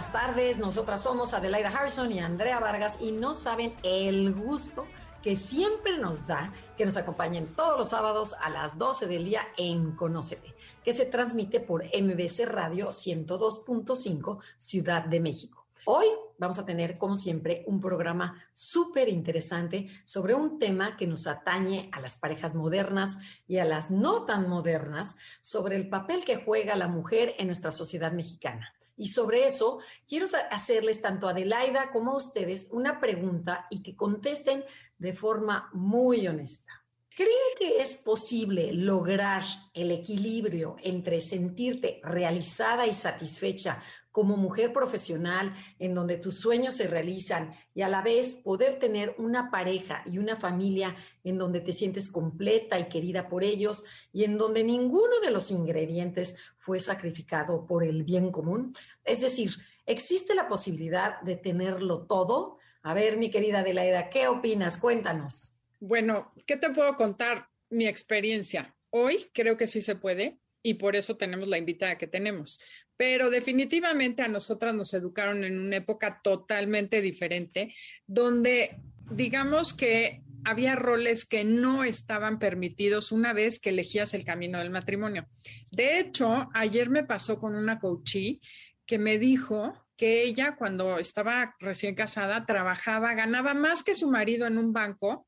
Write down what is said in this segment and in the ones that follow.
Buenas tardes. Nosotras somos Adelaida Harrison y Andrea Vargas y no saben el gusto que siempre nos da que nos acompañen todos los sábados a las 12 del día en Conócete, que se transmite por MBC Radio 102.5 Ciudad de México. Hoy vamos a tener, como siempre, un programa súper interesante sobre un tema que nos atañe a las parejas modernas y a las no tan modernas, sobre el papel que juega la mujer en nuestra sociedad mexicana. Y sobre eso, quiero hacerles tanto a Adelaida como a ustedes una pregunta y que contesten de forma muy honesta. ¿Creen que es posible lograr el equilibrio entre sentirte realizada y satisfecha como mujer profesional en donde tus sueños se realizan y a la vez poder tener una pareja y una familia en donde te sientes completa y querida por ellos y en donde ninguno de los ingredientes fue sacrificado por el bien común? Es decir, ¿existe la posibilidad de tenerlo todo? A ver, mi querida Adelaida, ¿qué opinas? Cuéntanos. Bueno, ¿qué te puedo contar? Mi experiencia. Hoy creo que sí se puede y por eso tenemos la invitada que tenemos. Pero definitivamente a nosotras nos educaron en una época totalmente diferente, donde digamos que había roles que no estaban permitidos una vez que elegías el camino del matrimonio. De hecho, ayer me pasó con una coachí que me dijo que ella cuando estaba recién casada trabajaba, ganaba más que su marido en un banco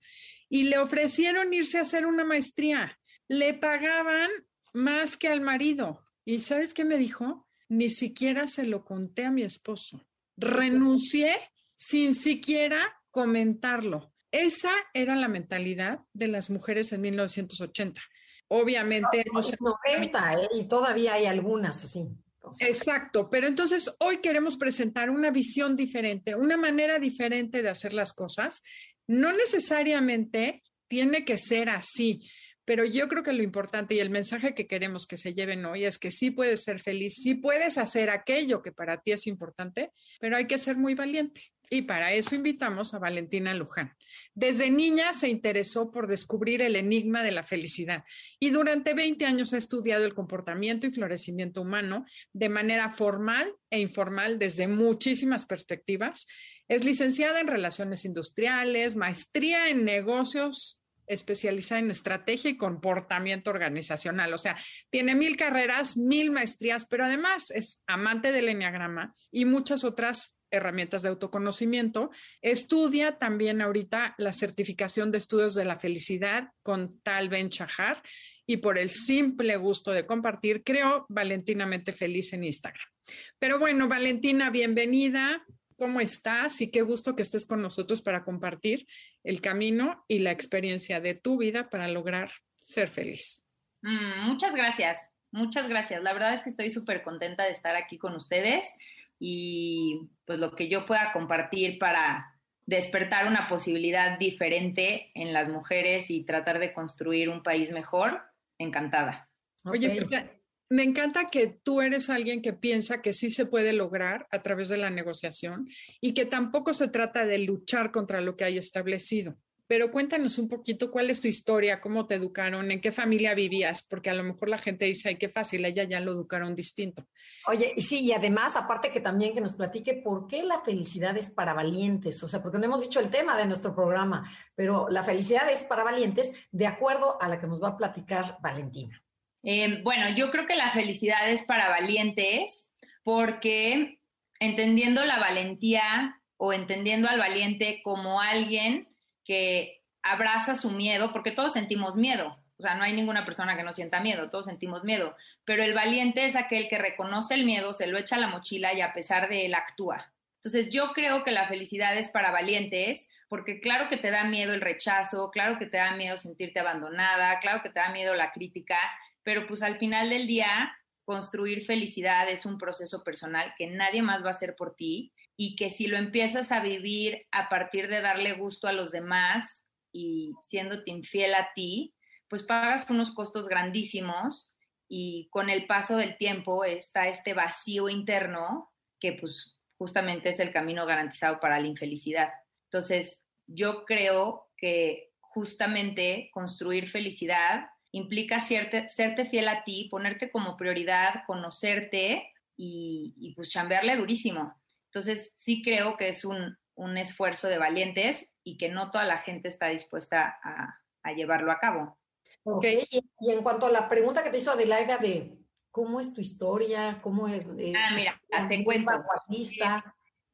y le ofrecieron irse a hacer una maestría. Le pagaban más que al marido. ¿Y sabes qué me dijo? Ni siquiera se lo conté a mi esposo. Renuncié sin siquiera comentarlo. Esa era la mentalidad de las mujeres en 1980. Obviamente... No, 90, ¿eh? y todavía hay algunas así. Exacto, pero entonces hoy queremos presentar una visión diferente, una manera diferente de hacer las cosas. No necesariamente tiene que ser así. Pero yo creo que lo importante y el mensaje que queremos que se lleven hoy es que sí puedes ser feliz, sí puedes hacer aquello que para ti es importante, pero hay que ser muy valiente. Y para eso invitamos a Valentina Luján. Desde niña se interesó por descubrir el enigma de la felicidad y durante 20 años ha estudiado el comportamiento y florecimiento humano de manera formal e informal desde muchísimas perspectivas. Es licenciada en relaciones industriales, maestría en negocios especializada en estrategia y comportamiento organizacional. O sea, tiene mil carreras, mil maestrías, pero además es amante del enneagrama y muchas otras herramientas de autoconocimiento. Estudia también ahorita la certificación de estudios de la felicidad con Tal Ben Shahar y por el simple gusto de compartir, creo Valentinamente Feliz en Instagram. Pero bueno, Valentina, bienvenida. ¿Cómo estás? Y qué gusto que estés con nosotros para compartir el camino y la experiencia de tu vida para lograr ser feliz. Mm, muchas gracias, muchas gracias. La verdad es que estoy súper contenta de estar aquí con ustedes y pues lo que yo pueda compartir para despertar una posibilidad diferente en las mujeres y tratar de construir un país mejor, encantada. Oye, me encanta que tú eres alguien que piensa que sí se puede lograr a través de la negociación y que tampoco se trata de luchar contra lo que hay establecido. Pero cuéntanos un poquito cuál es tu historia, cómo te educaron, en qué familia vivías, porque a lo mejor la gente dice, ay, qué fácil, ella ya lo educaron distinto. Oye, sí, y además, aparte que también que nos platique por qué la felicidad es para valientes, o sea, porque no hemos dicho el tema de nuestro programa, pero la felicidad es para valientes de acuerdo a la que nos va a platicar Valentina. Eh, bueno, yo creo que la felicidad es para valientes porque entendiendo la valentía o entendiendo al valiente como alguien que abraza su miedo, porque todos sentimos miedo, o sea, no hay ninguna persona que no sienta miedo, todos sentimos miedo, pero el valiente es aquel que reconoce el miedo, se lo echa a la mochila y a pesar de él actúa. Entonces yo creo que la felicidad es para valientes, porque claro que te da miedo el rechazo, claro que te da miedo sentirte abandonada, claro que te da miedo la crítica, pero pues al final del día construir felicidad es un proceso personal que nadie más va a hacer por ti y que si lo empiezas a vivir a partir de darle gusto a los demás y siéndote infiel a ti, pues pagas unos costos grandísimos y con el paso del tiempo está este vacío interno que pues justamente es el camino garantizado para la infelicidad. Entonces, yo creo que justamente construir felicidad implica serte fiel a ti, ponerte como prioridad, conocerte y, pues chambearle durísimo. Entonces, sí creo que es un, esfuerzo de valientes y que no toda la gente está dispuesta a, llevarlo a cabo. Ok, y, en cuanto a la pregunta que te hizo Adelaida de cómo es tu historia, cómo es... Eh, ah, mira, te cuento.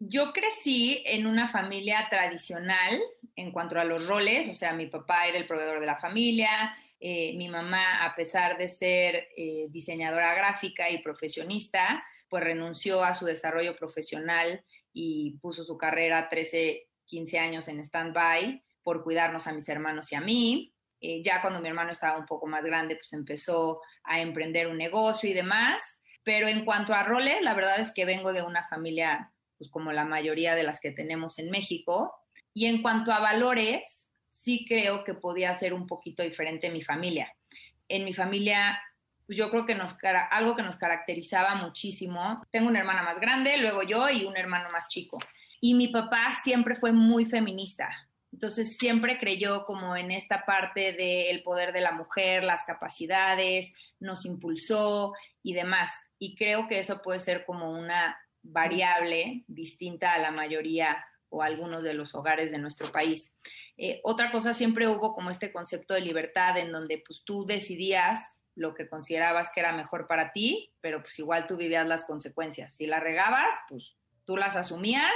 Yo crecí en una familia tradicional en cuanto a los roles, o sea, mi papá era el proveedor de la familia, eh, mi mamá, a pesar de ser eh, diseñadora gráfica y profesionista, pues renunció a su desarrollo profesional y puso su carrera 13, 15 años en stand-by por cuidarnos a mis hermanos y a mí. Eh, ya cuando mi hermano estaba un poco más grande, pues empezó a emprender un negocio y demás. Pero en cuanto a roles, la verdad es que vengo de una familia, pues como la mayoría de las que tenemos en México. Y en cuanto a valores, sí creo que podía ser un poquito diferente en mi familia. En mi familia, yo creo que nos, algo que nos caracterizaba muchísimo, tengo una hermana más grande, luego yo y un hermano más chico. Y mi papá siempre fue muy feminista. Entonces siempre creyó como en esta parte del poder de la mujer, las capacidades, nos impulsó y demás. Y creo que eso puede ser como una variable distinta a la mayoría o algunos de los hogares de nuestro país. Eh, otra cosa, siempre hubo como este concepto de libertad en donde pues tú decidías lo que considerabas que era mejor para ti, pero pues igual tú vivías las consecuencias. Si la regabas, pues tú las asumías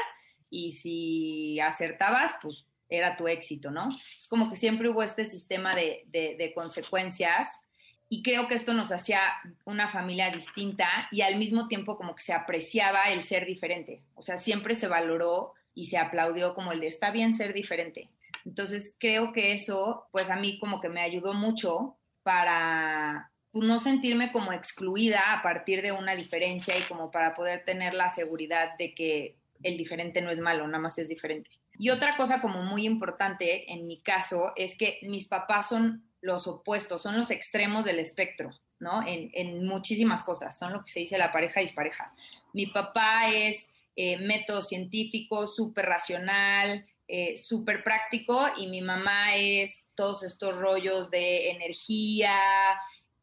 y si acertabas, pues era tu éxito, ¿no? Es como que siempre hubo este sistema de, de consecuencias y creo que esto nos hacía una familia distinta y al mismo tiempo como que se apreciaba el ser diferente. O sea, siempre se valoró y se aplaudió como el de está bien ser diferente. Entonces creo que eso, pues a mí como que me ayudó mucho para pues, no sentirme como excluida a partir de una diferencia y como para poder tener la seguridad de que el diferente no es malo, nada más es diferente. Y otra cosa como muy importante en mi caso es que mis papás son los opuestos, son los extremos del espectro, ¿no? En, en muchísimas cosas, son lo que se dice la pareja dispareja. Mi papá es eh, método científico, súper racional, eh, súper práctico y mi mamá es todos estos rollos de energía,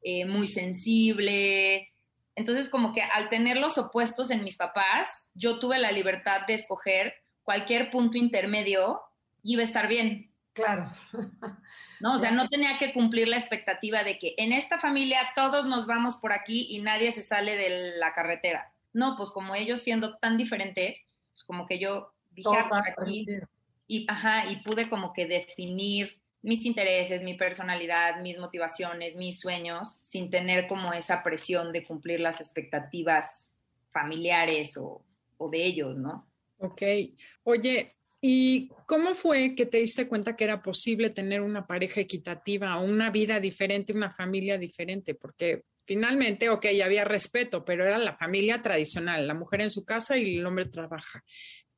eh, muy sensible. Entonces, como que al tener los opuestos en mis papás, yo tuve la libertad de escoger cualquier punto intermedio y iba a estar bien. Claro. ¿No? O sea, no tenía que cumplir la expectativa de que en esta familia todos nos vamos por aquí y nadie se sale de la carretera. No, pues como ellos siendo tan diferentes, pues como que yo dije aquí y, ajá, y pude como que definir mis intereses, mi personalidad, mis motivaciones, mis sueños, sin tener como esa presión de cumplir las expectativas familiares o, o de ellos, ¿no? Ok. Oye, ¿y cómo fue que te diste cuenta que era posible tener una pareja equitativa, una vida diferente, una familia diferente? Porque finalmente, ok, había respeto, pero era la familia tradicional, la mujer en su casa y el hombre trabaja.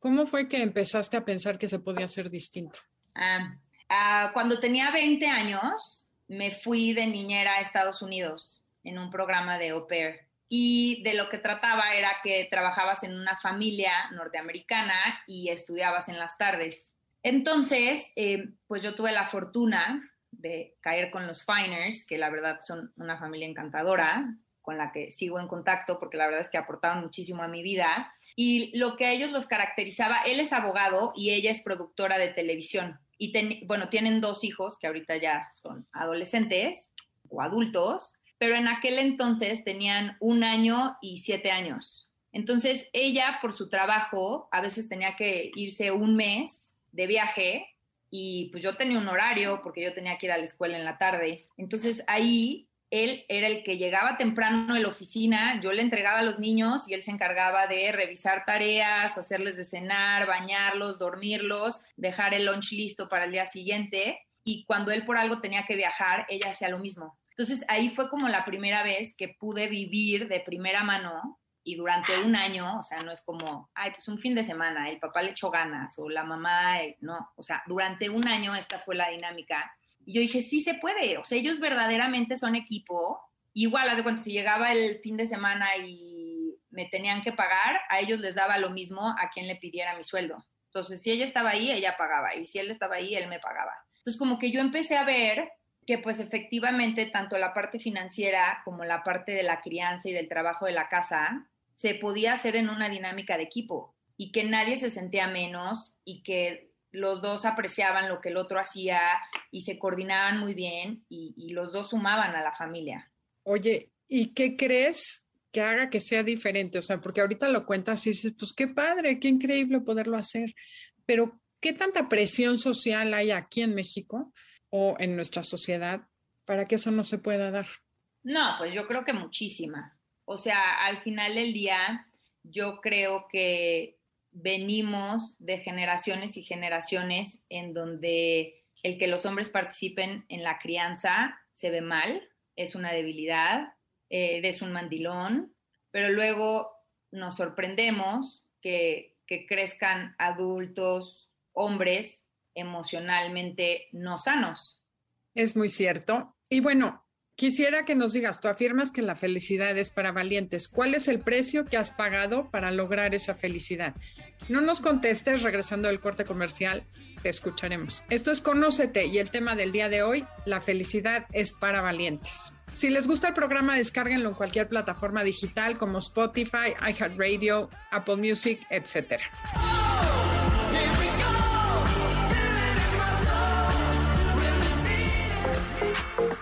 ¿Cómo fue que empezaste a pensar que se podía ser distinto? Ah, ah, cuando tenía 20 años, me fui de niñera a Estados Unidos en un programa de au pair. Y de lo que trataba era que trabajabas en una familia norteamericana y estudiabas en las tardes. Entonces, eh, pues yo tuve la fortuna de caer con los Finers, que la verdad son una familia encantadora, con la que sigo en contacto porque la verdad es que aportaron muchísimo a mi vida. Y lo que a ellos los caracterizaba, él es abogado y ella es productora de televisión. Y bueno, tienen dos hijos que ahorita ya son adolescentes o adultos, pero en aquel entonces tenían un año y siete años. Entonces ella, por su trabajo, a veces tenía que irse un mes de viaje y pues yo tenía un horario porque yo tenía que ir a la escuela en la tarde. Entonces ahí él era el que llegaba temprano a la oficina, yo le entregaba a los niños y él se encargaba de revisar tareas, hacerles de cenar, bañarlos, dormirlos, dejar el lunch listo para el día siguiente. Y cuando él por algo tenía que viajar, ella hacía lo mismo. Entonces ahí fue como la primera vez que pude vivir de primera mano y durante un año, o sea, no es como, ay, pues un fin de semana, el papá le echó ganas o la mamá, eh, no, o sea, durante un año esta fue la dinámica. Y yo dije, sí se puede, o sea, ellos verdaderamente son equipo. Igual, haz de cuenta, si llegaba el fin de semana y me tenían que pagar, a ellos les daba lo mismo a quien le pidiera mi sueldo. Entonces, si ella estaba ahí, ella pagaba, y si él estaba ahí, él me pagaba. Entonces, como que yo empecé a ver que pues efectivamente tanto la parte financiera como la parte de la crianza y del trabajo de la casa se podía hacer en una dinámica de equipo y que nadie se sentía menos y que los dos apreciaban lo que el otro hacía y se coordinaban muy bien y, los dos sumaban a la familia. Oye, ¿y qué crees que haga que sea diferente? O sea, porque ahorita lo cuentas y dices, pues qué padre, qué increíble poderlo hacer, pero ¿qué tanta presión social hay aquí en México o en nuestra sociedad para que eso no se pueda dar? No, pues yo creo que muchísima. O sea, al final del día, yo creo que venimos de generaciones y generaciones en donde el que los hombres participen en la crianza se ve mal, es una debilidad, eh, es un mandilón, pero luego nos sorprendemos que, que crezcan adultos, hombres emocionalmente no sanos. Es muy cierto. Y bueno, Quisiera que nos digas, tú afirmas que la felicidad es para valientes. ¿Cuál es el precio que has pagado para lograr esa felicidad? No nos contestes regresando del corte comercial, te escucharemos. Esto es Conócete y el tema del día de hoy, la felicidad es para valientes. Si les gusta el programa, descárguenlo en cualquier plataforma digital como Spotify, iHeartRadio, Apple Music, etcétera.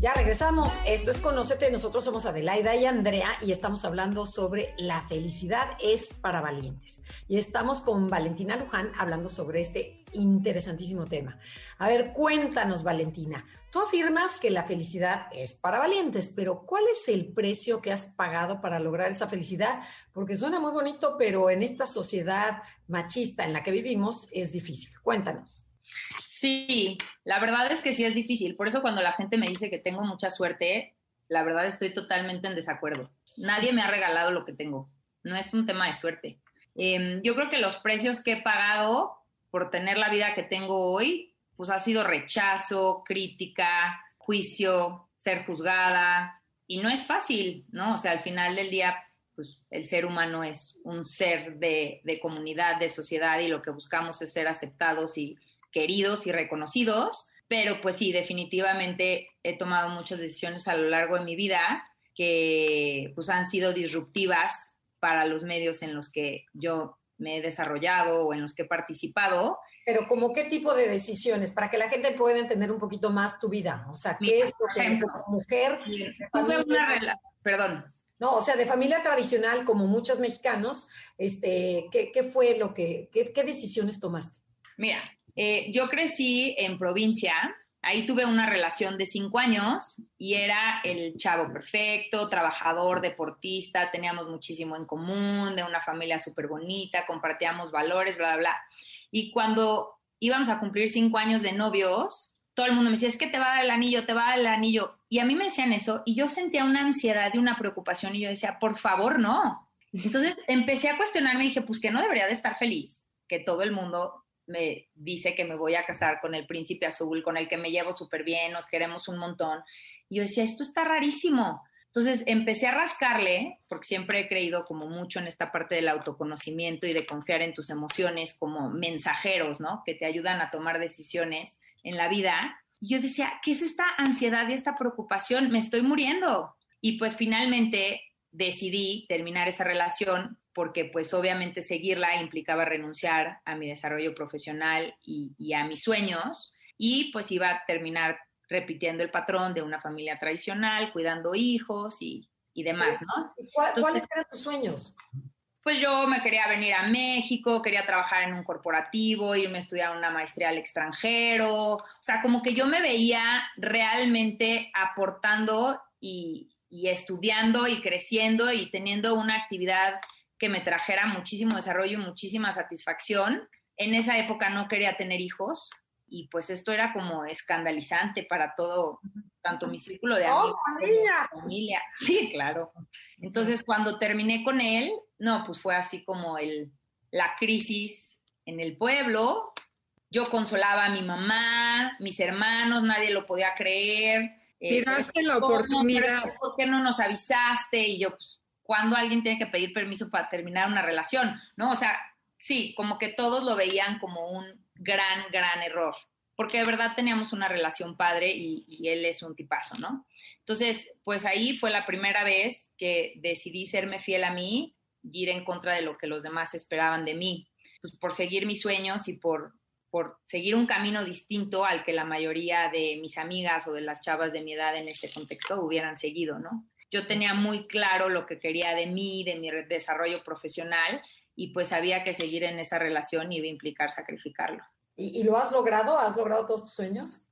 MBS. regresamos. Esto es Conócete. Nosotros somos Adelaida y Andrea y estamos hablando sobre la felicidad es para valientes. Y estamos con Valentina Luján hablando sobre este interesantísimo tema. A ver, cuéntanos, Valentina. Tú afirmas que la felicidad es para valientes, pero ¿cuál es el precio que has pagado para lograr esa felicidad? Porque suena muy bonito, pero en esta sociedad machista en la que vivimos es difícil. Cuéntanos. Sí, la verdad es que sí es difícil. Por eso cuando la gente me dice que tengo mucha suerte, la verdad estoy totalmente en desacuerdo. Nadie me ha regalado lo que tengo. No es un tema de suerte. Em, yo creo que los precios que he pagado por tener la vida que tengo hoy, pues ha sido rechazo, crítica, juicio, ser juzgada. Y no es fácil, ¿no? O sea, al final del día, pues el ser humano es un ser de, de comunidad, de sociedad y lo que buscamos es ser aceptados y, queridos y reconocidos, pero pues sí, definitivamente he tomado muchas decisiones a lo largo de mi vida que pues han sido disruptivas para los medios en los que yo me he desarrollado o en los que he participado. Pero como qué tipo de decisiones, para que la gente pueda entender un poquito más tu vida, o sea, ¿qué es lo que mujer... Tuve una perdón. No, o sea, de familia tradicional, como muchos mexicanos, este, ¿qué, qué fue lo que, qué, qué decisiones tomaste? Mira, eh, yo crecí en provincia, ahí tuve una relación de cinco años y era el chavo perfecto, trabajador, deportista, teníamos muchísimo en común, de una familia súper bonita, compartíamos valores, bla, bla, bla. Y cuando íbamos a cumplir cinco años de novios, todo el mundo me decía, es que te va el anillo, te va el anillo. Y a mí me decían eso y yo sentía una ansiedad y una preocupación y yo decía, por favor, no. Entonces empecé a cuestionarme y dije, pues que no debería de estar feliz, que todo el mundo me dice que me voy a casar con el príncipe azul, con el que me llevo súper bien, nos queremos un montón. Y yo decía, esto está rarísimo. Entonces empecé a rascarle, porque siempre he creído como mucho en esta parte del autoconocimiento y de confiar en tus emociones como mensajeros, ¿no? Que te ayudan a tomar decisiones en la vida. Y yo decía, ¿qué es esta ansiedad y esta preocupación? Me estoy muriendo. Y pues finalmente decidí terminar esa relación porque pues obviamente seguirla implicaba renunciar a mi desarrollo profesional y, a mis sueños y pues iba a terminar repitiendo el patrón de una familia tradicional, cuidando hijos y, demás, ¿no? ¿Cuáles eran tus sueños? Pues yo me quería venir a México, quería trabajar en un corporativo, irme a estudiar una maestría al extranjero, o sea, como que yo me veía realmente aportando y, y estudiando y creciendo y teniendo una actividad que me trajera muchísimo desarrollo y muchísima satisfacción. En esa época no quería tener hijos y pues esto era como escandalizante para todo, tanto mi círculo de amigos como mi familia. Sí, claro. Entonces cuando terminé con él, no, pues fue así como el, la crisis en el pueblo. Yo consolaba a mi mamá, mis hermanos, nadie lo podía creer eh, Tiraste la oportunidad. ¿Por qué no nos avisaste? Y yo, pues, ¿cuándo alguien tiene que pedir permiso para terminar una relación? ¿No? O sea, sí, como que todos lo veían como un gran, gran error. Porque de verdad teníamos una relación padre y, y él es un tipazo, ¿no? Entonces, pues ahí fue la primera vez que decidí serme fiel a mí y ir en contra de lo que los demás esperaban de mí. Pues por seguir mis sueños y por por seguir un camino distinto al que la mayoría de mis amigas o de las chavas de mi edad en este contexto hubieran seguido, ¿no? Yo tenía muy claro lo que quería de mí, de mi desarrollo profesional y pues había que seguir en esa relación y iba a implicar sacrificarlo. ¿Y, lo has logrado? ¿Has logrado todos tus sueños?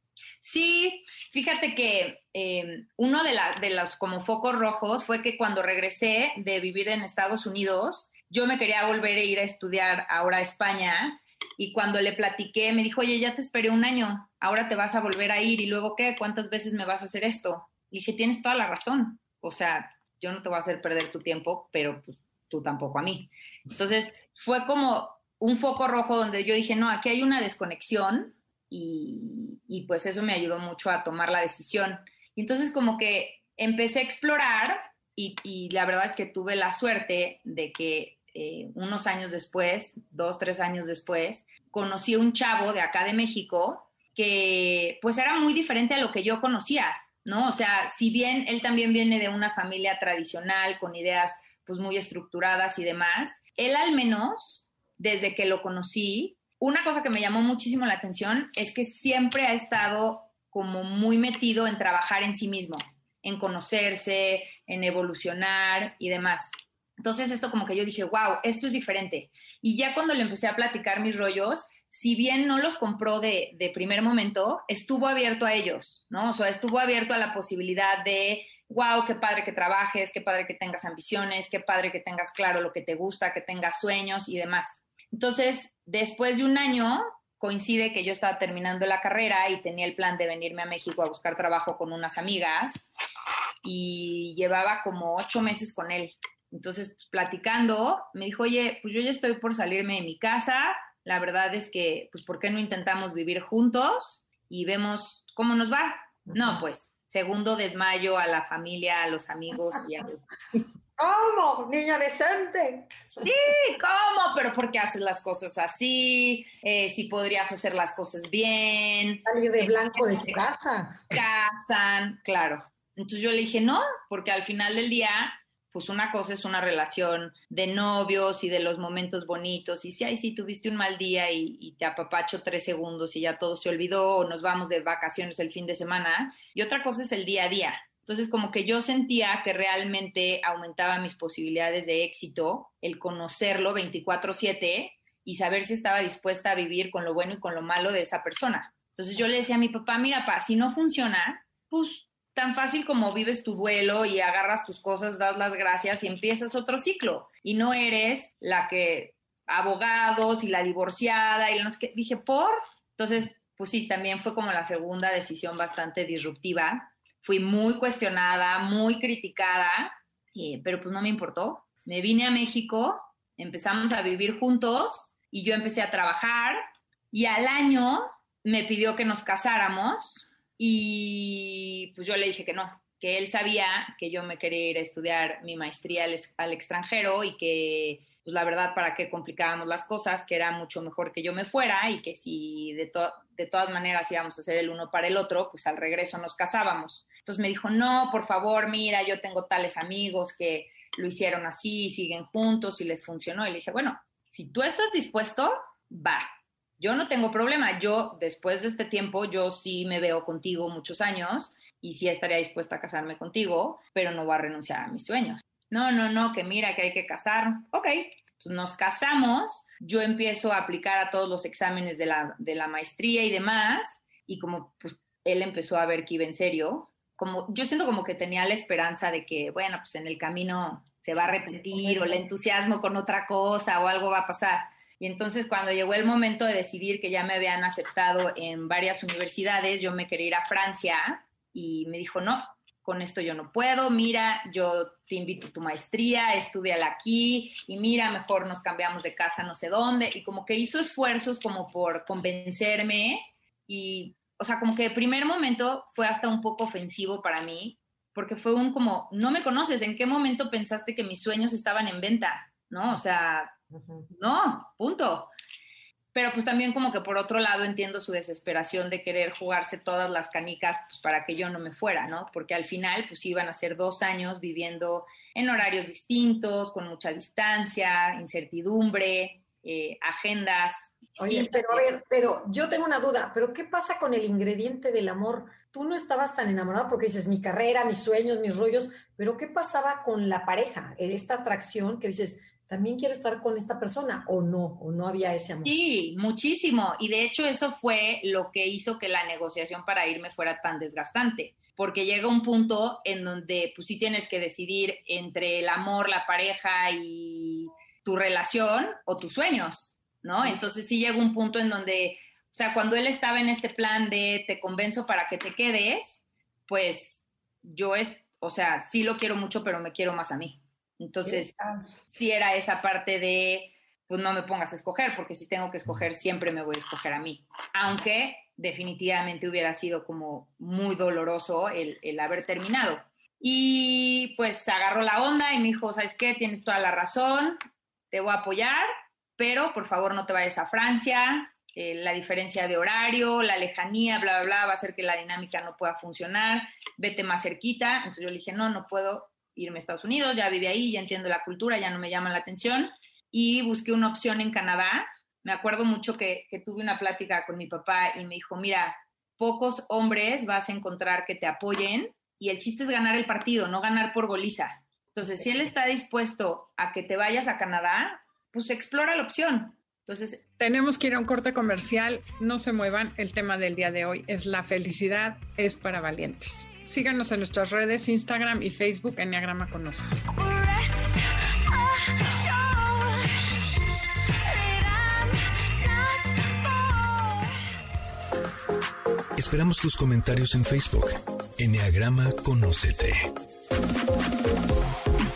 Sí, fíjate que eh, uno de, de los como focos rojos fue que cuando regresé de vivir en Estados Unidos, yo me quería volver a ir a estudiar ahora a España y cuando le platiqué, me dijo, oye, ya te esperé un año, ahora te vas a volver a ir y luego qué, ¿cuántas veces me vas a hacer esto? Y dije, tienes toda la razón. O sea, yo no te voy a hacer perder tu tiempo, pero pues tú tampoco a mí. Entonces, fue como un foco rojo donde yo dije, no, aquí hay una desconexión y, pues eso me ayudó mucho a tomar la decisión. Y entonces como que empecé a explorar y, y la verdad es que tuve la suerte de que eh, unos años después, dos, tres años después, conocí a un chavo de acá de México que pues era muy diferente a lo que yo conocía, ¿no? O sea, si bien él también viene de una familia tradicional con ideas pues muy estructuradas y demás, él al menos, desde que lo conocí, una cosa que me llamó muchísimo la atención es que siempre ha estado como muy metido en trabajar en sí mismo, en conocerse, en evolucionar y demás. Entonces esto como que yo dije, wow, esto es diferente. Y ya cuando le empecé a platicar mis rollos, si bien no los compró de, de primer momento, estuvo abierto a ellos, ¿no? O sea, estuvo abierto a la posibilidad de, wow, qué padre que trabajes, qué padre que tengas ambiciones, qué padre que tengas claro lo que te gusta, que tengas sueños y demás. Entonces, después de un año, coincide que yo estaba terminando la carrera y tenía el plan de venirme a México a buscar trabajo con unas amigas y llevaba como ocho meses con él. Entonces, pues, platicando, me dijo, oye, pues yo ya estoy por salirme de mi casa, la verdad es que, pues, ¿por qué no intentamos vivir juntos y vemos cómo nos va? No, pues, segundo desmayo a la familia, a los amigos y a... ¿Cómo? Niña decente. Sí, ¿cómo? Pero ¿por qué haces las cosas así? Eh, si podrías hacer las cosas bien. Salir de blanco de su casa. Casan, claro. Entonces yo le dije, no, porque al final del día pues una cosa es una relación de novios y de los momentos bonitos, y si, ay, sí, tuviste un mal día y, te apapacho tres segundos y ya todo se olvidó, o nos vamos de vacaciones el fin de semana, y otra cosa es el día a día. Entonces, como que yo sentía que realmente aumentaba mis posibilidades de éxito el conocerlo 24/7 y saber si estaba dispuesta a vivir con lo bueno y con lo malo de esa persona. Entonces yo le decía a mi papá, mira, pa, si no funciona, pues tan fácil como vives tu duelo y agarras tus cosas, das las gracias y empiezas otro ciclo. Y no eres la que abogados y la divorciada y los que dije, ¿por? Entonces, pues sí, también fue como la segunda decisión bastante disruptiva. Fui muy cuestionada, muy criticada, eh, pero pues no me importó. Me vine a México, empezamos a vivir juntos y yo empecé a trabajar y al año me pidió que nos casáramos y pues yo le dije que no, que él sabía que yo me quería ir a estudiar mi maestría al, extranjero y que, pues la verdad, para qué complicábamos las cosas, que era mucho mejor que yo me fuera y que si de, de todas maneras íbamos a ser el uno para el otro, pues al regreso nos casábamos. Entonces me dijo, no, por favor, mira, yo tengo tales amigos que lo hicieron así, siguen juntos y les funcionó. Y le dije, bueno, si tú estás dispuesto, va. Yo no tengo problema, yo después de este tiempo, yo sí me veo contigo muchos años y sí estaría dispuesta a casarme contigo, pero no voy a renunciar a mis sueños. No, no, no, que mira que hay que casar. Ok, Entonces nos casamos, yo empiezo a aplicar a todos los exámenes de la, de la maestría y demás, y como pues él empezó a ver que iba en serio, como yo siento como que tenía la esperanza de que, bueno, pues en el camino se va a repetir o el entusiasmo con otra cosa o algo va a pasar. Y entonces cuando llegó el momento de decidir que ya me habían aceptado en varias universidades, yo me quería ir a Francia y me dijo, no, con esto yo no puedo, mira, yo te invito a tu maestría, estudiala aquí y mira, mejor nos cambiamos de casa no sé dónde. Y como que hizo esfuerzos como por convencerme y, o sea, como que de primer momento fue hasta un poco ofensivo para mí, porque fue un como, no me conoces, ¿en qué momento pensaste que mis sueños estaban en venta? ¿No? O sea, no, punto pero pues también como que por otro lado entiendo su desesperación de querer jugarse todas las canicas pues, para que yo no me fuera, ¿no? Porque al final pues iban a ser dos años viviendo en horarios distintos, con mucha distancia, incertidumbre, eh, agendas. Oye, pero a ver, pero yo tengo una duda, pero ¿qué pasa con el ingrediente del amor? Tú no estabas tan enamorado porque dices mi carrera, mis sueños, mis rollos, pero ¿qué pasaba con la pareja? Esta atracción que dices, también quiero estar con esta persona o no, o no había ese amor. Sí, muchísimo. Y de hecho eso fue lo que hizo que la negociación para irme fuera tan desgastante, porque llega un punto en donde pues sí tienes que decidir entre el amor, la pareja y tu relación o tus sueños, ¿no? Entonces sí llega un punto en donde, o sea, cuando él estaba en este plan de te convenzo para que te quedes, pues yo es, o sea, sí lo quiero mucho, pero me quiero más a mí. Entonces, si era esa parte de, pues no me pongas a escoger, porque si tengo que escoger, siempre me voy a escoger a mí. Aunque definitivamente hubiera sido como muy doloroso el, el haber terminado. Y pues agarró la onda y me dijo, ¿sabes qué? Tienes toda la razón, te voy a apoyar, pero por favor no te vayas a Francia, eh, la diferencia de horario, la lejanía, bla, bla, bla, va a hacer que la dinámica no pueda funcionar, vete más cerquita. Entonces yo le dije, no, no puedo, irme a Estados Unidos, ya viví ahí, ya entiendo la cultura, ya no me llama la atención y busqué una opción en Canadá. Me acuerdo mucho que, tuve una plática con mi papá y me dijo, mira, pocos hombres vas a encontrar que te apoyen y el chiste es ganar el partido, no ganar por goliza. Entonces, si él está dispuesto a que te vayas a Canadá, pues explora la opción. Entonces, tenemos que ir a un corte comercial, no se muevan, el tema del día de hoy es la felicidad es para valientes. Síganos en nuestras redes, Instagram y Facebook, Enneagrama Conoce. Esperamos tus comentarios en Facebook. Enneagrama Conócete.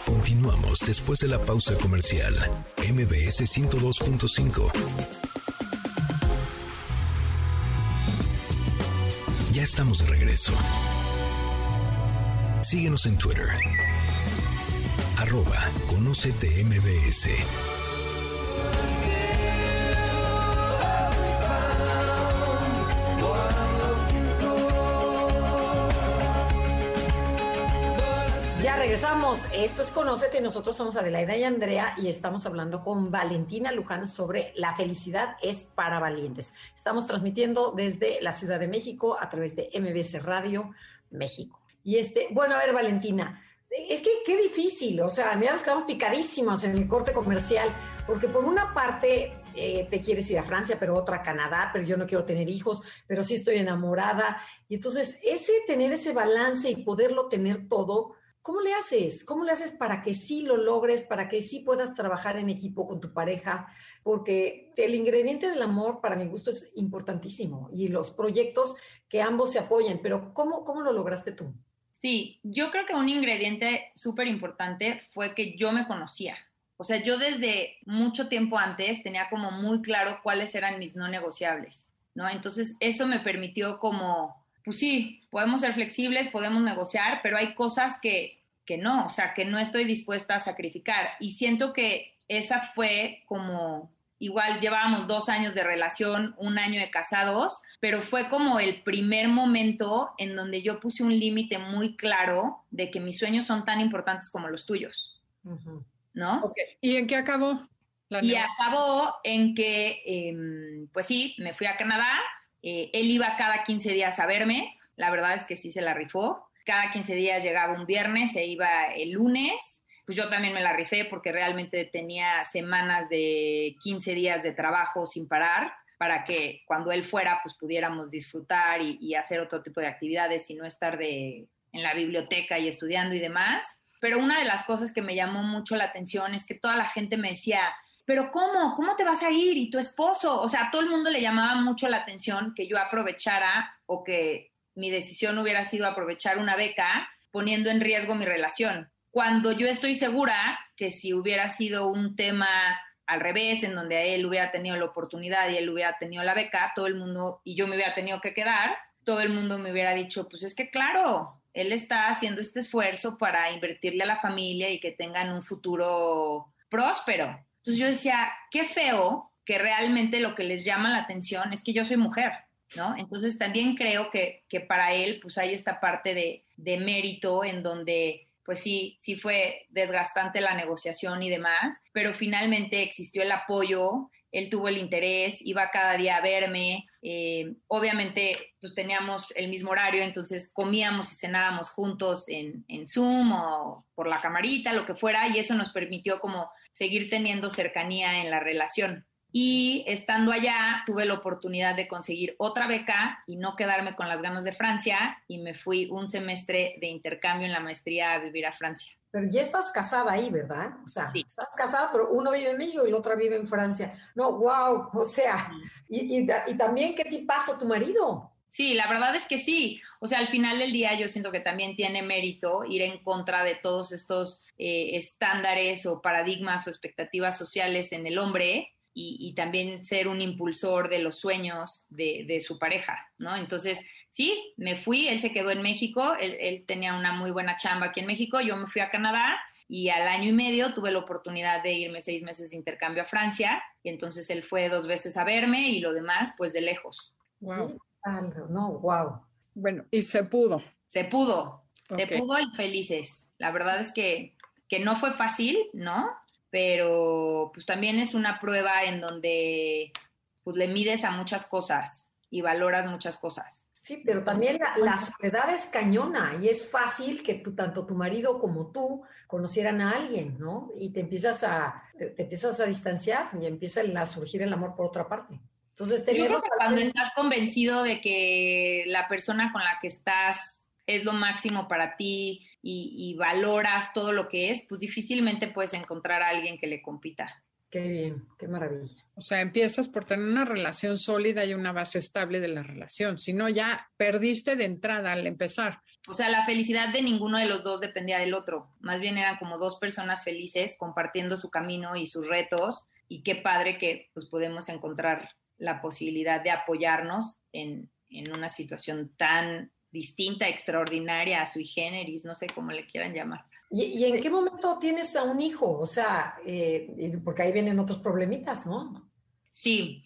Continuamos después de la pausa comercial. MBS 102.5. Ya estamos de regreso. Síguenos en Twitter. Arroba Conocete MBS. Ya regresamos. Esto es Conocete. Nosotros somos Adelaida y Andrea y estamos hablando con Valentina Luján sobre la felicidad es para valientes. Estamos transmitiendo desde la Ciudad de México a través de MBS Radio México. Y este, bueno, a ver, Valentina, es que qué difícil, o sea, ya nos quedamos picadísimos en el corte comercial, porque por una parte eh, te quieres ir a Francia, pero otra a Canadá, pero yo no quiero tener hijos, pero sí estoy enamorada. Y entonces, ese tener ese balance y poderlo tener todo, ¿cómo le haces? ¿Cómo le haces para que sí lo logres, para que sí puedas trabajar en equipo con tu pareja? Porque el ingrediente del amor, para mi gusto, es importantísimo y los proyectos que ambos se apoyen, pero ¿cómo, cómo lo lograste tú? Sí, yo creo que un ingrediente súper importante fue que yo me conocía. O sea, yo desde mucho tiempo antes tenía como muy claro cuáles eran mis no negociables, ¿no? Entonces, eso me permitió como, pues sí, podemos ser flexibles, podemos negociar, pero hay cosas que, que no, o sea, que no estoy dispuesta a sacrificar. Y siento que esa fue como igual llevábamos dos años de relación, un año de casados, pero fue como el primer momento en donde yo puse un límite muy claro de que mis sueños son tan importantes como los tuyos, ¿no? ¿Y en qué acabó? y acabó en que, em, pues sí, me fui a Canadá, eh, él iba cada 15 días a verme, la verdad es que sí se la rifó, cada 15 días llegaba un viernes, se iba el lunes, pues yo también me la rifé porque realmente tenía semanas de 15 días de trabajo sin parar para que cuando él fuera pues pudiéramos disfrutar y, hacer otro tipo de actividades y no estar de, en la biblioteca y estudiando y demás. Pero una de las cosas que me llamó mucho la atención es que toda la gente me decía, pero ¿cómo? ¿Cómo te vas a ir? ¿Y tu esposo? O sea, a todo el mundo le llamaba mucho la atención que yo aprovechara o que mi decisión hubiera sido aprovechar una beca poniendo en riesgo mi relación. Cuando yo estoy segura que si hubiera sido un tema al revés, en donde él hubiera tenido la oportunidad y él hubiera tenido la beca, todo el mundo, y yo me hubiera tenido que quedar, todo el mundo me hubiera dicho, pues es que claro, él está haciendo este esfuerzo para invertirle a la familia y que tengan un futuro próspero. Entonces yo decía, qué feo que realmente lo que les llama la atención es que yo soy mujer, ¿no? Entonces también creo que, que para él pues hay esta parte de, de mérito en donde pues sí, sí fue desgastante la negociación y demás, pero finalmente existió el apoyo, él tuvo el interés, iba cada día a verme, eh, obviamente pues teníamos el mismo horario, entonces comíamos y cenábamos juntos en, en Zoom o por la camarita, lo que fuera, y eso nos permitió como seguir teniendo cercanía en la relación. Y estando allá, tuve la oportunidad de conseguir otra beca y no quedarme con las ganas de Francia y me fui un semestre de intercambio en la maestría a vivir a Francia. Pero ya estás casada ahí, ¿verdad? O sea, estás casada, pero uno vive en México y el otro vive en Francia. No, wow, o sea, y, y, y también qué tipazo tu marido. Sí, la verdad es que sí. O sea, al final del día yo siento que también tiene mérito ir en contra de todos estos eh, estándares o paradigmas o expectativas sociales en el hombre y, también ser un impulsor de los sueños de, su pareja, ¿no? Entonces, sí, me fui, él se quedó en México, él, tenía una muy buena chamba aquí en México, yo me fui a Canadá y al año y medio tuve la oportunidad de irme seis meses de intercambio a Francia y entonces él fue dos veces a verme y lo demás pues de lejos. Wow. No, wow. Bueno, y se pudo. Se pudo, se pudo y felices. La verdad es que, que no fue fácil, ¿no? Pero pues también es una prueba en donde pues le mides a muchas cosas y valoras muchas cosas. Sí, pero también la, soledad es cañona y es fácil que tú, tanto tu marido como tú conocieran a alguien, ¿no? Y te empiezas a, te empiezas a distanciar y empieza a surgir el amor por otra parte. Entonces, tenemos cuando estás convencido de que la persona con la que estás es lo máximo para ti, y, valoras todo lo que es, pues difícilmente puedes encontrar a alguien que le compita. Qué bien, qué maravilla. O sea, empiezas por tener una relación sólida y una base estable de la relación. Si no, ya perdiste de entrada al empezar. O sea, la felicidad de ninguno de los dos dependía del otro. Más bien eran como dos personas felices compartiendo su camino y sus retos. Y qué padre que pues podemos encontrar la posibilidad de apoyarnos en, en una situación tan distinta, extraordinaria, a sui generis, no sé cómo le quieran llamar. ¿Y, en qué momento tienes a un hijo? O sea, eh, porque ahí vienen otros problemitas, ¿no? Sí,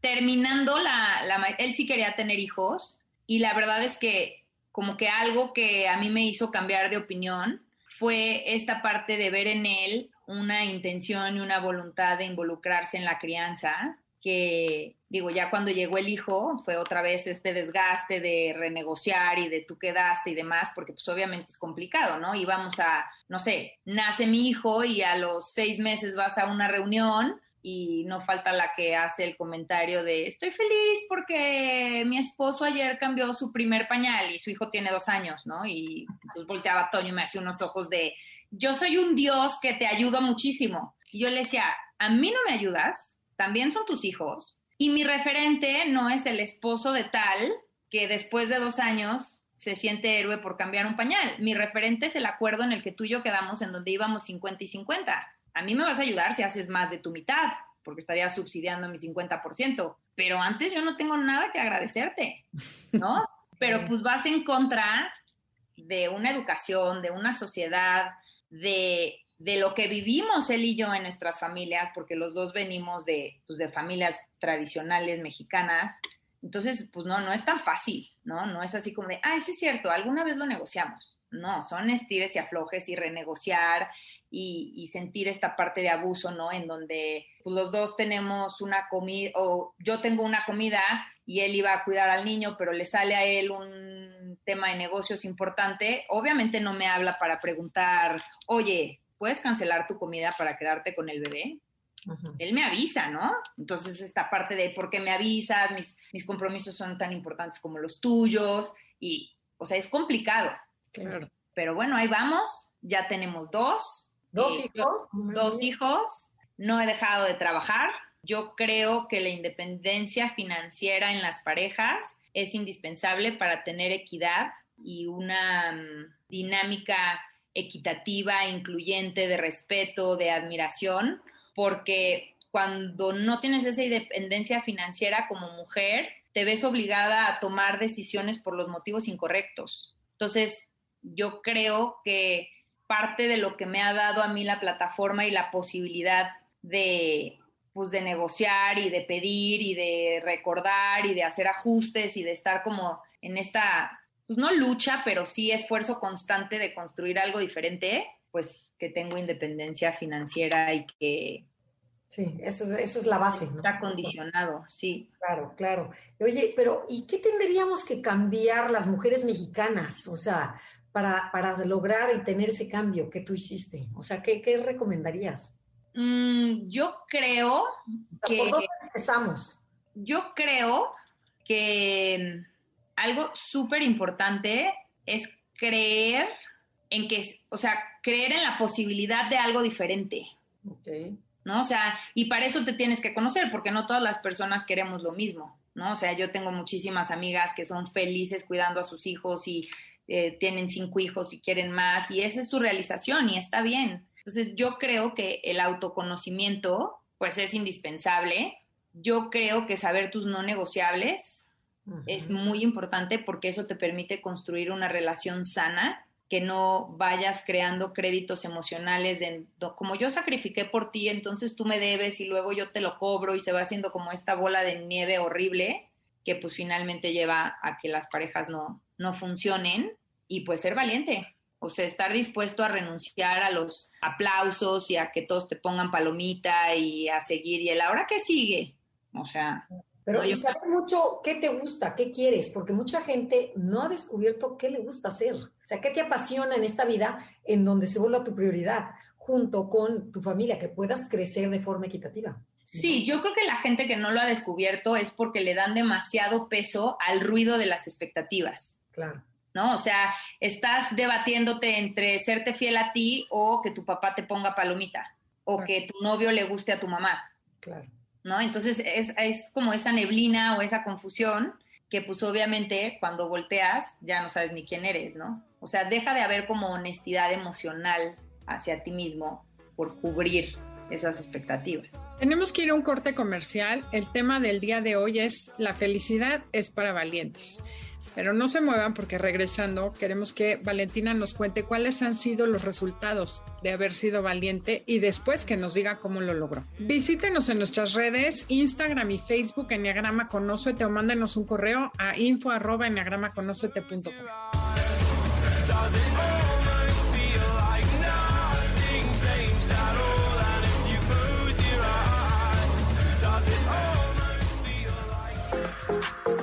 terminando la, la, él sí quería tener hijos y la verdad es que como que algo que a mí me hizo cambiar de opinión fue esta parte de ver en él una intención y una voluntad de involucrarse en la crianza que digo, ya cuando llegó el hijo fue otra vez este desgaste de renegociar y de tú quedaste y demás, porque pues obviamente es complicado, ¿no? Íbamos a, no sé, nace mi hijo y a los seis meses vas a una reunión y no falta la que hace el comentario de estoy feliz porque mi esposo ayer cambió su primer pañal y su hijo tiene dos años, ¿no? Y entonces volteaba Toño y me hacía unos ojos de yo soy un Dios que te ayuda muchísimo. Y yo le decía, a mí no me ayudas, también son tus hijos. Y mi referente no es el esposo de tal que después de dos años se siente héroe por cambiar un pañal. Mi referente es el acuerdo en el que tú y yo quedamos en donde íbamos 50 y 50. A mí me vas a ayudar si haces más de tu mitad, porque estaría subsidiando mi 50%. Pero antes yo no tengo nada que agradecerte, ¿no? Pero pues vas en contra de una educación, de una sociedad, de de lo que vivimos él y yo en nuestras familias, porque los dos venimos de, pues, de familias tradicionales mexicanas. Entonces, pues no, no es tan fácil, ¿no? No es así como de, ah, sí es cierto, alguna vez lo negociamos. no, son estires y aflojes y renegociar y, sentir esta parte de abuso, ¿no? En donde pues, los dos tenemos una comida, o yo tengo una comida y él iba a cuidar al niño, pero le sale a él un tema de negocios importante, obviamente no me habla para preguntar, oye, ¿puedes cancelar tu comida para quedarte con el bebé? Él me avisa, ¿no? Entonces, esta parte de por qué me avisas, mis, mis compromisos son tan importantes como los tuyos, y, o sea, es complicado. Claro. Pero bueno, ahí vamos, ya tenemos dos. ¿Dos eh, hijos? Dos hijos, no he dejado de trabajar. Yo creo que la independencia financiera en las parejas es indispensable para tener equidad y una mm, dinámica equitativa, incluyente, de respeto, de admiración, porque cuando no tienes esa independencia financiera como mujer, te ves obligada a tomar decisiones por los motivos incorrectos. Entonces, yo creo que parte de lo que me ha dado a mí la plataforma y la posibilidad de pues de negociar y de pedir y de recordar y de hacer ajustes y de estar como en esta, pues no lucha, pero sí esfuerzo constante de construir algo diferente, pues que tengo independencia financiera y que... Sí, esa es, la base. ¿no? Está condicionado, sí. Claro, claro. Oye, pero ¿y qué tendríamos que cambiar las mujeres mexicanas? O sea, para, para lograr y tener ese cambio que tú hiciste? O sea, ¿qué, qué recomendarías? Mm, yo creo que... ¿Por dónde empezamos? Yo creo que algo súper importante es creer en que, o sea, creer en la posibilidad de algo diferente. Okay. ¿No? O sea, y para eso te tienes que conocer, porque no todas las personas queremos lo mismo, ¿no? O sea, yo tengo muchísimas amigas que son felices cuidando a sus hijos y eh, tienen cinco hijos y quieren más, y esa es tu realización y está bien. Entonces yo creo que el autoconocimiento pues es indispensable. Yo creo que saber tus no negociables es muy importante porque eso te permite construir una relación sana, que no vayas creando créditos emocionales de como yo sacrifiqué por ti, entonces tú me debes y luego yo te lo cobro y se va haciendo como esta bola de nieve horrible que pues finalmente lleva a que las parejas no, no funcionen y pues ser valiente, o sea, estar dispuesto a renunciar a los aplausos y a que todos te pongan palomita y a seguir y el ahora qué sigue, o sea. Pero y saber mucho qué te gusta, qué quieres, porque mucha gente no ha descubierto qué le gusta hacer. O sea, qué te apasiona en esta vida en donde se vuelva tu prioridad, junto con tu familia, que puedas crecer de forma equitativa. Sí, yo creo que la gente que no lo ha descubierto es porque le dan demasiado peso al ruido de las expectativas. Claro. ¿no? O sea, estás debatiéndote entre serte fiel a ti o que tu papá te ponga palomita o que tu novio le guste a tu mamá. Claro. ¿No? Entonces es, es, como esa neblina o esa confusión que pues obviamente cuando volteas ya no sabes ni quién eres, ¿no? O sea, deja de haber como honestidad emocional hacia ti mismo por cubrir esas expectativas. Tenemos que ir a un corte comercial. El tema del día de hoy es la felicidad es para valientes. Pero no se muevan porque regresando queremos que Valentina nos cuente cuáles han sido los resultados de haber sido valiente y después que nos diga cómo lo logró. Visítenos en nuestras redes, Instagram y Facebook, Enneagrama Conócete o mándenos un correo a info arroba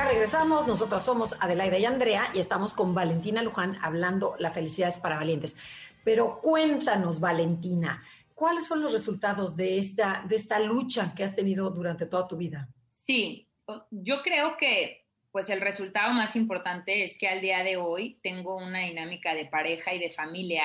Ya regresamos, nosotros somos Adelaida y Andrea y estamos con Valentina Luján hablando La felicidad es para valientes. Pero cuéntanos, Valentina, ¿cuáles fueron los resultados de esta, de esta lucha que has tenido durante toda tu vida? Sí, yo creo que pues el resultado más importante es que al día de hoy tengo una dinámica de pareja y de familia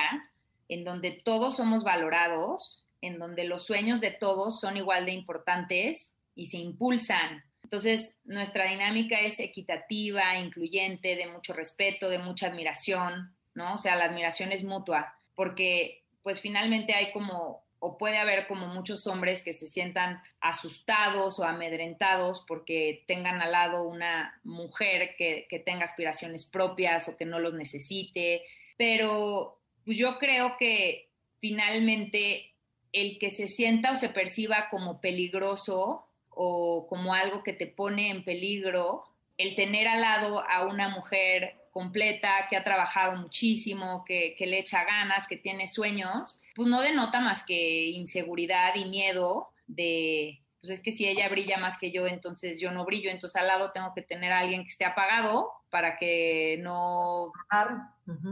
en donde todos somos valorados, en donde los sueños de todos son igual de importantes y se impulsan Entonces, nuestra dinámica es equitativa, incluyente, de mucho respeto, de mucha admiración, ¿no? O sea, la admiración es mutua, porque pues finalmente hay como, o puede haber como muchos hombres que se sientan asustados o amedrentados porque tengan al lado una mujer que, que tenga aspiraciones propias o que no los necesite, pero pues yo creo que finalmente el que se sienta o se perciba como peligroso o como algo que te pone en peligro, el tener al lado a una mujer completa, que ha trabajado muchísimo, que, le echa ganas, que tiene sueños, pues no denota más que inseguridad y miedo de, pues es que si ella brilla más que yo, entonces yo no brillo, entonces al lado tengo que tener a alguien que esté apagado para que no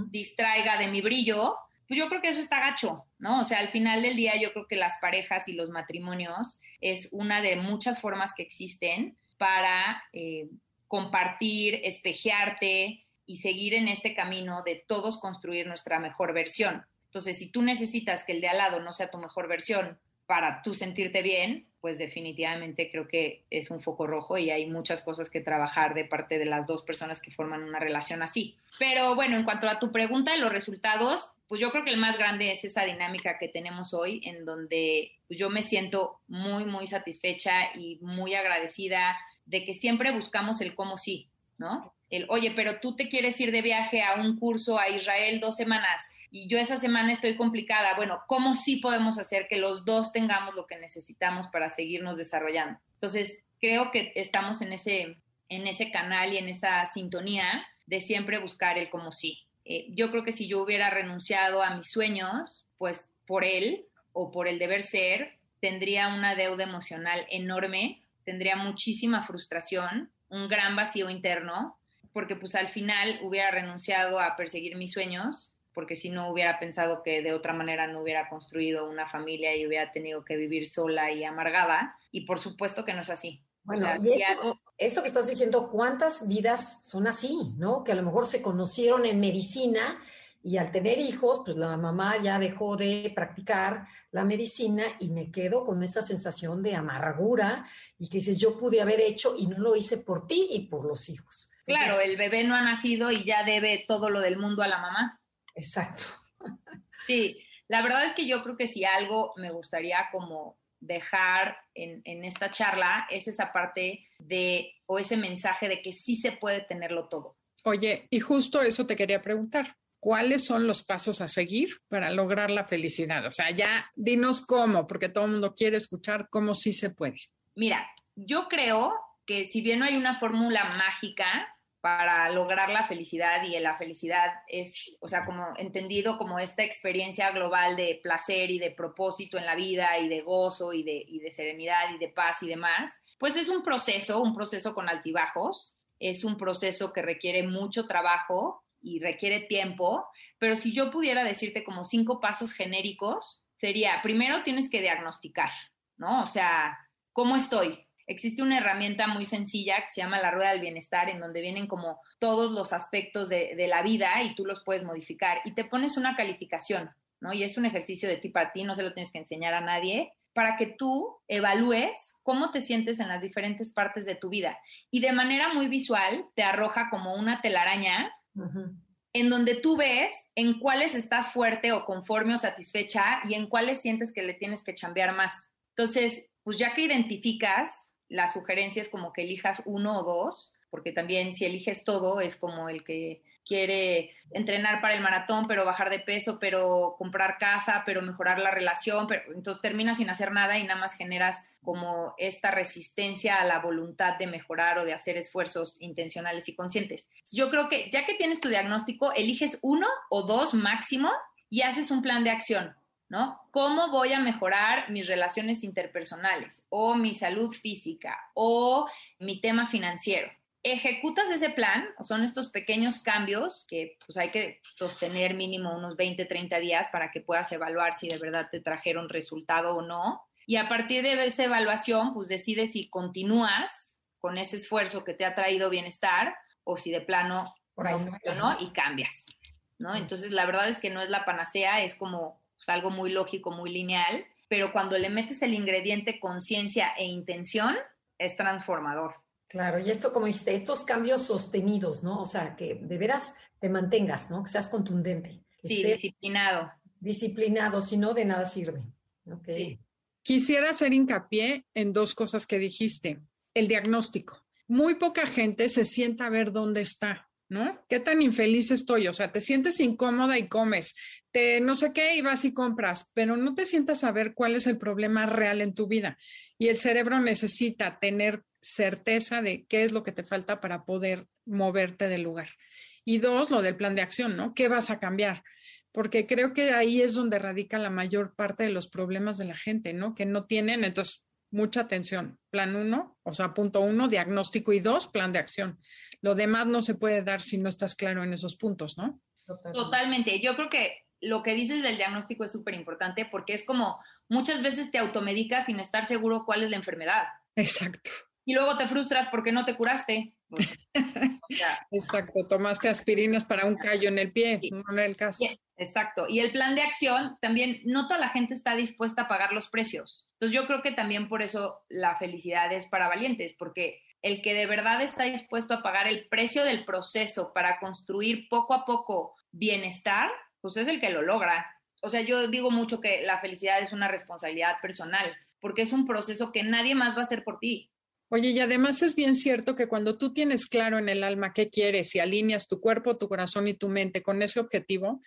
distraiga de mi brillo. Pues yo creo que eso está gacho, ¿no? O sea, al final del día yo creo que las parejas y los matrimonios es una de muchas formas que existen para eh, compartir, espejearte, y seguir en este camino de todos construir nuestra mejor versión. Entonces, si tú necesitas que el de al lado no sea tu mejor versión para tú sentirte bien, pues definitivamente creo que es un foco rojo y hay muchas cosas que trabajar de parte de las dos personas que forman una relación así. Pero bueno, en cuanto a tu pregunta de los resultados, pues yo creo que el más grande es esa dinámica que tenemos hoy, en donde pues yo me siento muy, muy satisfecha y muy agradecida de que siempre buscamos el cómo sí, ¿no? el, oye, pero tú te quieres ir de viaje a un curso a Israel dos semanas y yo esa semana estoy complicada. Bueno, ¿cómo sí podemos hacer que los dos tengamos lo que necesitamos para seguirnos desarrollando? Entonces, creo que estamos en ese, en ese canal y en esa sintonía de siempre buscar el cómo sí. Eh, yo creo que si yo hubiera renunciado a mis sueños, pues por él o por el deber ser, tendría una deuda emocional enorme, tendría muchísima frustración, un gran vacío interno porque pues al final hubiera renunciado a perseguir mis sueños, porque si no hubiera pensado que de otra manera no hubiera construido una familia y hubiera tenido que vivir sola y amargada, y por supuesto que no es así. Bueno, esto, esto, que estás diciendo, ¿cuántas vidas son así, no? Que a lo mejor se conocieron en medicina y al tener hijos, pues la mamá ya dejó de practicar la medicina y me quedo con esa sensación de amargura y que dices, yo pude haber hecho y no lo hice por ti y por los hijos. Claro, el bebé no ha nacido y ya debe todo lo del mundo a la mamá. Exacto. Sí, la verdad es que yo creo que si algo me gustaría como dejar en, en, esta charla es esa parte de, o ese mensaje de que sí se puede tenerlo todo. Oye, y justo eso te quería preguntar. ¿Cuáles son los pasos a seguir para lograr la felicidad? O sea, ya dinos cómo, porque todo el mundo quiere escuchar cómo sí se puede. Mira, yo creo que si bien no hay una fórmula mágica, para lograr la felicidad y la felicidad es, o sea, como entendido como esta experiencia global de placer y de propósito en la vida y de gozo y de, y de serenidad y de paz y demás, pues es un proceso, un proceso con altibajos, es un proceso que requiere mucho trabajo y requiere tiempo, pero si yo pudiera decirte como cinco pasos genéricos, sería, primero tienes que diagnosticar, ¿no? O sea, ¿cómo estoy? Existe una herramienta muy sencilla que se llama la rueda del bienestar, en donde vienen como todos los aspectos de, la vida y tú los puedes modificar y te pones una calificación, ¿no? Y es un ejercicio de ti para ti, no se lo tienes que enseñar a nadie, para que tú evalúes cómo te sientes en las diferentes partes de tu vida. Y de manera muy visual te arroja como una telaraña. en donde tú ves en cuáles estás fuerte o conforme o satisfecha y en cuáles sientes que le tienes que chambear más. Entonces, pues ya que identificas la sugerencia es como que elijas uno o dos, porque también si eliges todo es como el que quiere entrenar para el maratón, pero bajar de peso, pero comprar casa, pero mejorar la relación, pero entonces terminas sin hacer nada y nada más generas como esta resistencia a la voluntad de mejorar o de hacer esfuerzos intencionales y conscientes. Yo creo que ya que tienes tu diagnóstico, eliges uno o dos máximo y haces un plan de acción. ¿No? ¿Cómo voy a mejorar mis relaciones interpersonales o mi salud física o mi tema financiero? Ejecutas ese plan, son estos pequeños cambios que pues hay que sostener mínimo unos 20, 30 días para que puedas evaluar si de verdad te trajeron resultado o no. Y a partir de esa evaluación, pues decides si continúas con ese esfuerzo que te ha traído bienestar o si de plano Por ahí no y cambias, ¿no? Entonces, la verdad es que no es la panacea, es como algo muy lógico, muy lineal, pero cuando le metes el ingrediente conciencia e intención, es transformador. Claro, y esto, como dijiste, estos cambios sostenidos, ¿no? O sea, que de veras te mantengas, ¿no? Que seas contundente. sí, disciplinado. Disciplinado, si no, de nada sirve. Sí. Quisiera hacer hincapié en dos cosas que dijiste. El diagnóstico. Muy poca gente se sienta a ver dónde está. ¿Qué tan infeliz estoy? O sea, te sientes incómoda y comes, te no sé qué y vas y compras, pero no te sientas a ver cuál es el problema real en tu vida. Y el cerebro necesita tener certeza de qué es lo que te falta para poder moverte del lugar. Y dos, lo del plan de acción, ¿no? ¿Qué vas a cambiar? Porque creo que ahí es donde radica la mayor parte de los problemas de la gente, ¿no? Que no tienen, entonces, mucha atención. Plan uno, o sea, punto uno, diagnóstico y dos, plan de acción. Lo demás no se puede dar si no estás claro en esos puntos, ¿no? Totalmente. Yo creo que lo que dices del diagnóstico es súper importante porque es como muchas veces te automedicas sin estar seguro cuál es la enfermedad. Exacto. Y luego te frustras porque no te curaste. Exacto, tomaste aspirinas para un callo en el pie, no en el caso. Exacto. Y el plan de acción también, no toda la gente está dispuesta a pagar los precios. Entonces yo creo que también por eso la felicidad es para valientes, porque el que de verdad está dispuesto a pagar el precio del proceso para construir poco a poco bienestar, pues es el que lo logra. O sea, yo digo mucho que la felicidad es una responsabilidad personal, porque es un proceso que nadie más va a hacer por ti. Oye, y además es bien cierto que cuando tú tienes claro en el alma qué quieres y alineas tu cuerpo, tu corazón y tu mente con ese objetivo,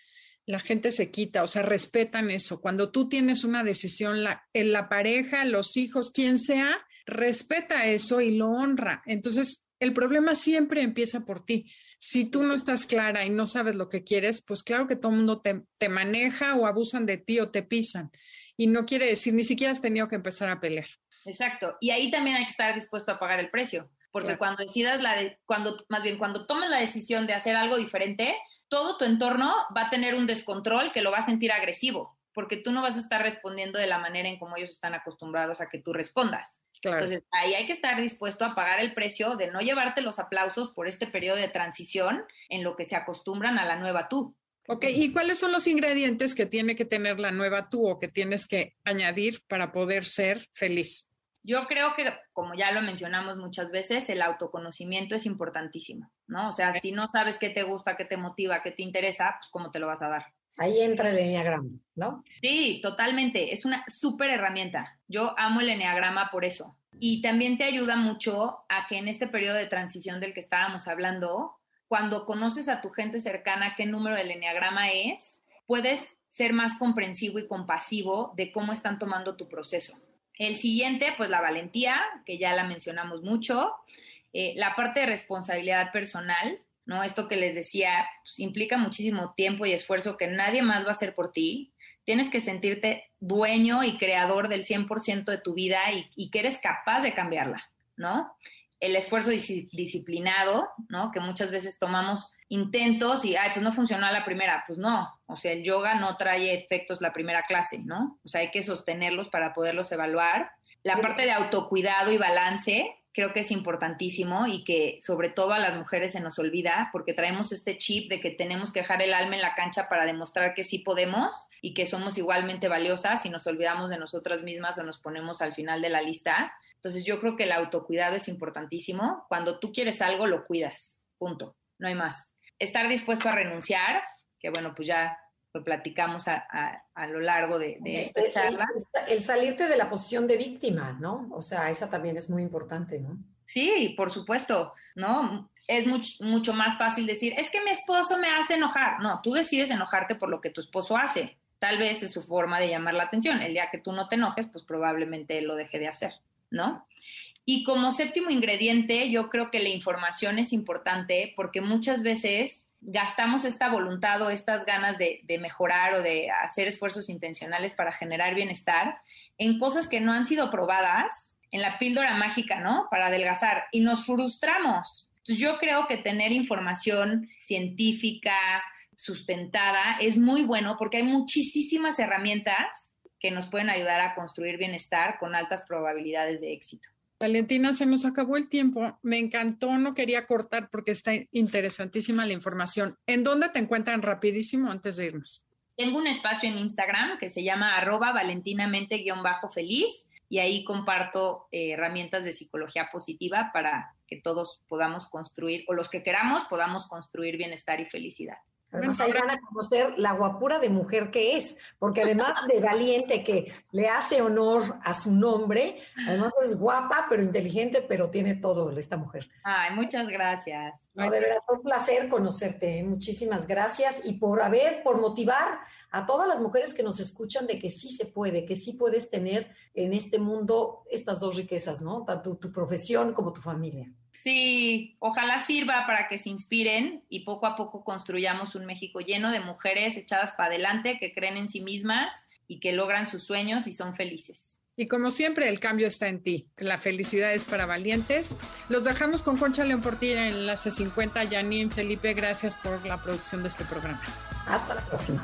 la gente se quita, o sea, respetan eso. Cuando tú tienes una decisión, la, en la pareja, los hijos, quien sea, respeta eso y lo honra. Entonces, el problema siempre empieza por ti. Si tú no estás clara y no sabes lo que quieres, pues claro que todo el mundo te, te maneja o abusan de ti o te pisan. Y no quiere decir, ni siquiera has tenido que empezar a pelear. Exacto. Y ahí también hay que estar dispuesto a pagar el precio. Porque cuando decidas la de, cuando, más bien, cuando tomes la decisión de hacer algo diferente, todo tu entorno va a tener un descontrol que lo va a sentir agresivo, porque tú no vas a estar respondiendo de la manera en como ellos están acostumbrados a que tú respondas. Entonces, ahí hay que estar dispuesto a pagar el precio de no llevarte los aplausos por este periodo de transición en lo que se acostumbran a la nueva tú. Ok, ¿y cuáles son los ingredientes que tiene que tener la nueva tú o que tienes que añadir para poder ser feliz? Yo creo que, como ya lo mencionamos muchas veces, el autoconocimiento es importantísimo, ¿no? O sea, si no sabes qué te gusta, qué te motiva, qué te interesa, pues cómo te lo vas a dar. Ahí entra el enneagrama, ¿no? Sí, totalmente. Es una súper herramienta. Yo amo el enneagrama por eso. Y también te ayuda mucho a que en este periodo de transición del que estábamos hablando, cuando conoces a tu gente cercana qué número del enneagrama es, puedes ser más comprensivo y compasivo de cómo están tomando tu proceso. El siguiente, pues la valentía, que ya la mencionamos mucho. Eh, la parte de responsabilidad personal, ¿no? Esto que les decía, pues, implica muchísimo tiempo y esfuerzo que nadie más va a hacer por ti. Tienes que sentirte dueño y creador del 100% de tu vida y, y que eres capaz de cambiarla, ¿no? el esfuerzo disciplinado, ¿no? Que muchas veces tomamos intentos y, ay, pues no funcionó a la primera, pues no, o sea, el yoga no trae efectos la primera clase, ¿no? O sea, hay que sostenerlos para poderlos evaluar. La parte de autocuidado y balance creo que es importantísimo y que sobre todo a las mujeres se nos olvida porque traemos este chip de que tenemos que dejar el alma en la cancha para demostrar que sí podemos y que somos igualmente valiosas y nos olvidamos de nosotras mismas o nos ponemos al final de la lista. Entonces yo creo que el autocuidado es importantísimo. Cuando tú quieres algo, lo cuidas. Punto. No hay más. Estar dispuesto a renunciar, que bueno, pues ya lo platicamos a, lo largo de, esta charla. El, salirte de la posición de víctima, ¿no? O sea, esa también es muy importante, ¿no? Sí, por supuesto, ¿no? Es mucho más fácil decir, es que mi esposo me hace enojar. No, tú decides enojarte por lo que tu esposo hace. Tal vez es su forma de llamar la atención. El día que tú no te enojes, pues probablemente él lo deje de hacer. ¿no? Y como séptimo ingrediente, yo creo que la información es importante porque muchas veces gastamos esta voluntad o estas ganas de, mejorar o de hacer esfuerzos intencionales para generar bienestar en cosas que no han sido probadas, en la píldora mágica, ¿no? Para adelgazar y nos frustramos. Entonces yo creo que tener información científica, sustentada, es muy bueno porque hay muchísimas herramientas que nos pueden ayudar a construir bienestar con altas probabilidades de éxito. Valentina, se nos acabó el tiempo. Me encantó, no quería cortar porque está interesantísima la información. ¿En dónde te encuentran rapidísimo antes de irnos? Tengo un espacio en Instagram que se llama arroba valentinamente-feliz y ahí comparto eh, herramientas de psicología positiva para que todos podamos construir, o los que queramos, podamos construir bienestar y felicidad. Además, ahí van a conocer la guapura de mujer que es, porque además de valiente que le hace honor a su nombre, además es guapa, pero inteligente, pero tiene todo esta mujer. Ay, muchas gracias. No, de verdad, fue un placer conocerte. ¿eh? Muchísimas gracias y por haber, por motivar a todas las mujeres que nos escuchan de que sí se puede, que sí puedes tener en este mundo estas dos riquezas, ¿no? Tanto tu profesión como tu familia. Sí, ojalá sirva para que se inspiren y poco a poco construyamos un México lleno de mujeres echadas para adelante, que creen en sí mismas y que logran sus sueños y son felices. Y como siempre, el cambio está en ti. La felicidad es para valientes. Los dejamos con Concha León Portilla en Enlace 50. Janine, Felipe, gracias por la producción de este programa. Hasta la próxima.